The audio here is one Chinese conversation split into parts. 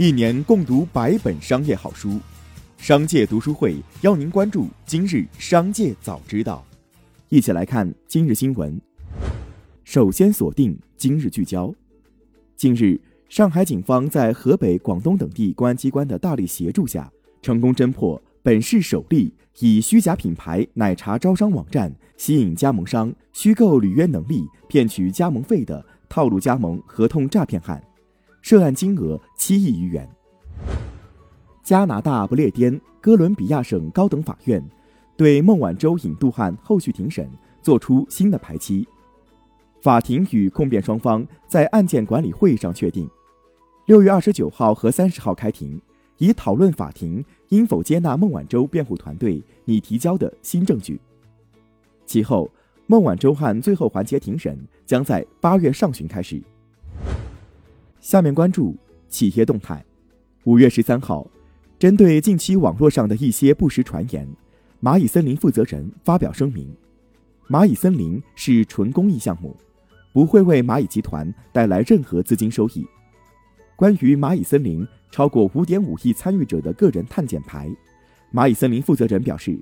一年共读百本商业好书，商界读书会邀您关注今日商界早知道。一起来看今日新闻。首先锁定今日聚焦。近日，上海警方在河北、广东等地公安机关的大力协助下，成功侦破本市首例以虚假品牌奶茶招商网站吸引加盟商虚构履约能力骗取加盟费的套路加盟合同诈骗案。涉案金额七亿余元。加拿大不列颠哥伦比亚省高等法院对孟晚舟引渡案后续庭审作出新的排期。法庭与控辩双方在案件管理会议上确定，六月二十九号和三十号开庭，以讨论法庭应否接纳孟晚舟辩护团队拟提交的新证据。其后，孟晚舟案最后环节庭审将在八月上旬开始。下面关注企业动态。五月十三号，针对近期网络上的一些不实传言，蚂蚁森林负责人发表声明：蚂蚁森林是纯公益项目，不会为蚂蚁集团带来任何资金收益。关于蚂蚁森林超过五点五亿参与者的个人碳减排，蚂蚁森林负责人表示，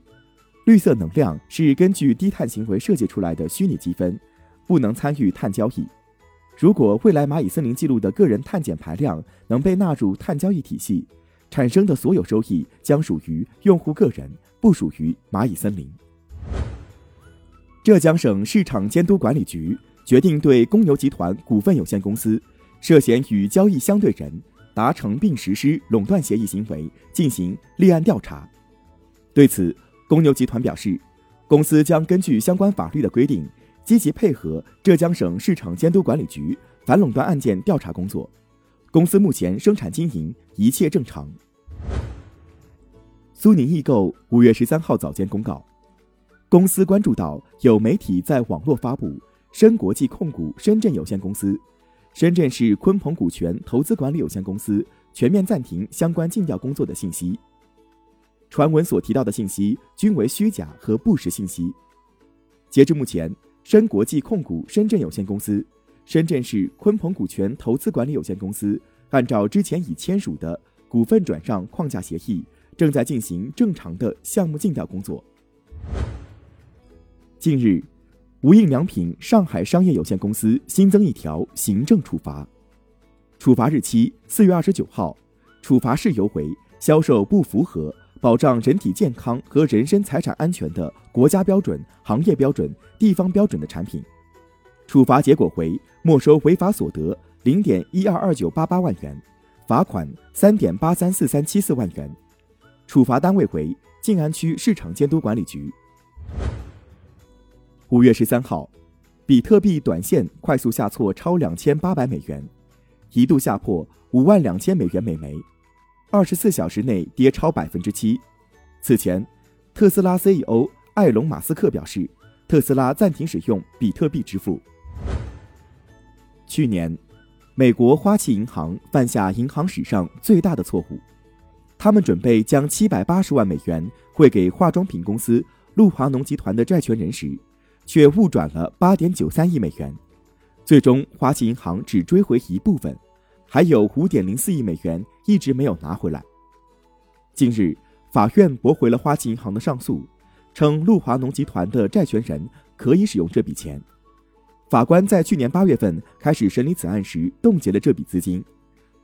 绿色能量是根据低碳行为设计出来的虚拟积分，不能参与碳交易。如果未来蚂蚁森林记录的个人碳减排量能被纳入碳交易体系，产生的所有收益将属于用户个人，不属于蚂蚁森林。浙江省市场监督管理局决定对公牛集团股份有限公司涉嫌与交易相对人达成并实施垄断协议行为进行立案调查。对此，公牛集团表示，公司将根据相关法律的规定。积极配合浙江省市场监督管理局反垄断案件调查工作，公司目前生产经营一切正常。苏宁易购五月十三号早间公告，公司关注到有媒体在网络发布深国际控股深圳有限公司、深圳市鲲鹏股权投资管理有限公司全面暂停相关尽调工作的信息，传闻所提到的信息均为虚假和不实信息。截至目前。深国际控股深圳有限公司、深圳市鲲鹏股权投资管理有限公司按照之前已签署的股份转让框架协议，正在进行正常的项目尽调工作。近日，无印良品上海商业有限公司新增一条行政处罚，处罚日期四月二十九号，处罚事由为销售不符合。保障人体健康和人身财产安全的国家标准、行业标准、地方标准的产品，处罚结果为没收违法所得零点一二二九八八万元，罚款三点八三四三七四万元。处罚单位为静安区市场监督管理局。五月十三号，比特币短线快速下挫超两千八百美元，一度下破五万两千美元每枚。二十四小时内跌超百分之七。此前，特斯拉 CEO 埃隆·马斯克表示，特斯拉暂停使用比特币支付。去年，美国花旗银行犯下银行史上最大的错误，他们准备将七百八十万美元汇给化妆品公司露华浓集团的债权人时，却误转了八点九三亿美元。最终，花旗银行只追回一部分。还有五点零四亿美元一直没有拿回来。近日，法院驳回了花旗银行的上诉，称陆华农集团的债权人可以使用这笔钱。法官在去年八月份开始审理此案时冻结了这笔资金。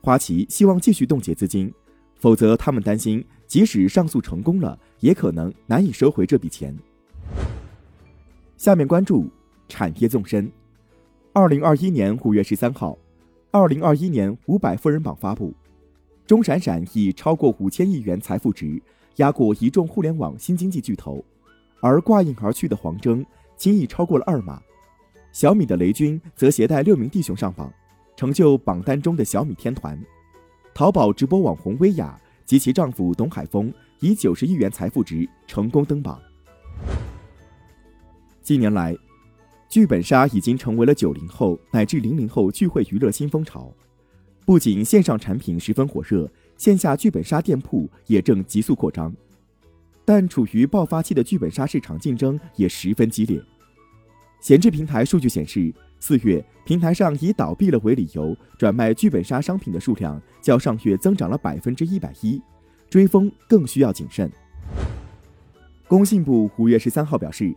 花旗希望继续冻结资金，否则他们担心即使上诉成功了，也可能难以收回这笔钱。下面关注产业纵深。二零二一年五月十三号。二零二一年五百富人榜发布，钟闪闪以超过五千亿元财富值压过一众互联网新经济巨头，而挂印而去的黄峥轻易超过了二马。小米的雷军则携带六名弟兄上榜，成就榜单中的小米天团。淘宝直播网红薇娅及其丈夫董海峰以九十亿元财富值成功登榜。近年来。剧本杀已经成为了九零后乃至零零后聚会娱乐新风潮，不仅线上产品十分火热，线下剧本杀店铺也正急速扩张。但处于爆发期的剧本杀市场竞争也十分激烈。闲置平台数据显示四月，平台上以倒闭了为理由转卖剧本杀商品的数量较上月增长了百分之一百一，追风更需要谨慎。工信部五月十三号表示，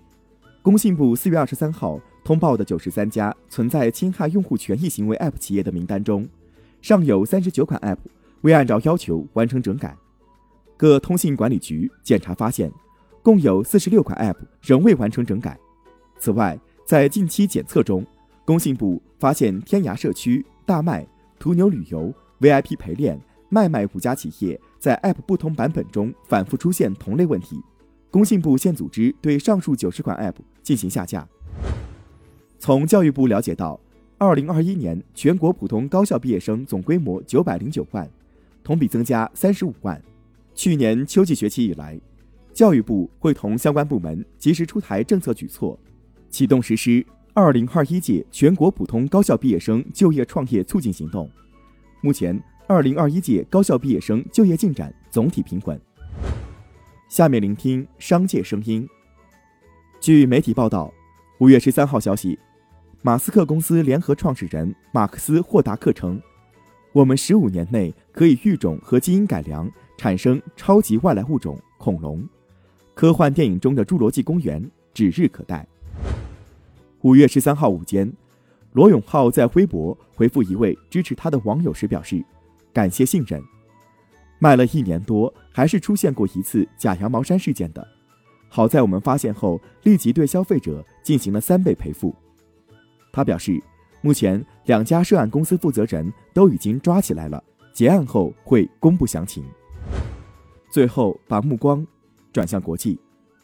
工信部四月二十三号通报的九十三家存在侵害用户权益行为 App 企业的名单中，尚有三十九款 App 未按照要求完成整改。各通信管理局检查发现，共有四十六款 App 仍未完成整改。此外，在近期检测中，工信部发现天涯社区、大麦、途牛旅游、VIP 陪练、卖卖五家企业在 App 不同版本中反复出现同类问题。工信部现组织对上述九十款 App 进行下架。从教育部了解到，二零二一年全国普通高校毕业生总规模九百零九万，同比增加三十五万。去年秋季学期以来，教育部会同相关部门及时出台政策举措，启动实施。二零二一届全国普通高校毕业生就业创业促进行动，目前二零二一届高校毕业生就业进展总体平稳。下面聆听商界声音。据媒体报道，五月十三号消息，马斯克公司联合创始人马克思霍达克称：“我们十五年内可以育种和基因改良，产生超级外来物种恐龙。科幻电影中的侏罗纪公园指日可待。”五月十三号午间，罗永浩在微博回复一位支持他的网友时表示：“感谢信任。卖了一年多，还是出现过一次假羊毛衫事件的。好在我们发现后，立即对消费者进行了三倍赔付。”他表示，目前两家涉案公司负责人都已经抓起来了，结案后会公布详情。最后，把目光转向国际。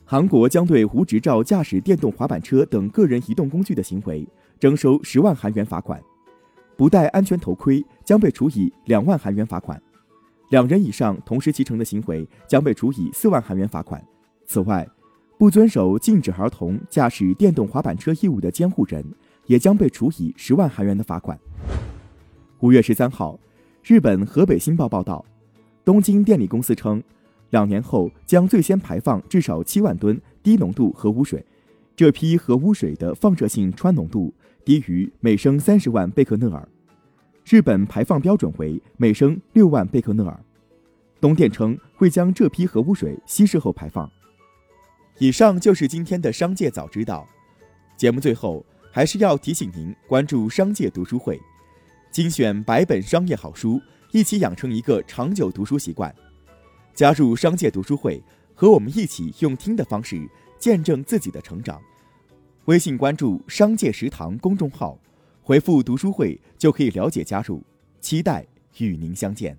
韩国将对无执照驾驶电动滑板车等个人移动工具的行为征收十万韩元罚款，不戴安全头盔将被处以两万韩元罚款，两人以上同时骑乘的行为将被处以四万韩元罚款。此外，不遵守禁止儿童驾驶电动滑板车义务的监护人也将被处以十万韩元的罚款。五月十三号，日本河北新报报道，东京电力公司称。两年后将最先排放至少七万吨低浓度核污水，这批核污水的放射性氚浓度低于每升三十万贝克勒尔，日本排放标准为每升六万贝克勒尔。东电称会将这批核污水稀释后排放。以上就是今天的商界早知道。节目最后还是要提醒您关注商界读书会，精选百本商业好书，一起养成一个长久读书习惯。加入商界读书会，和我们一起用听的方式见证自己的成长。微信关注“商界食堂”公众号，回复“读书会”就可以了解加入。期待与您相见。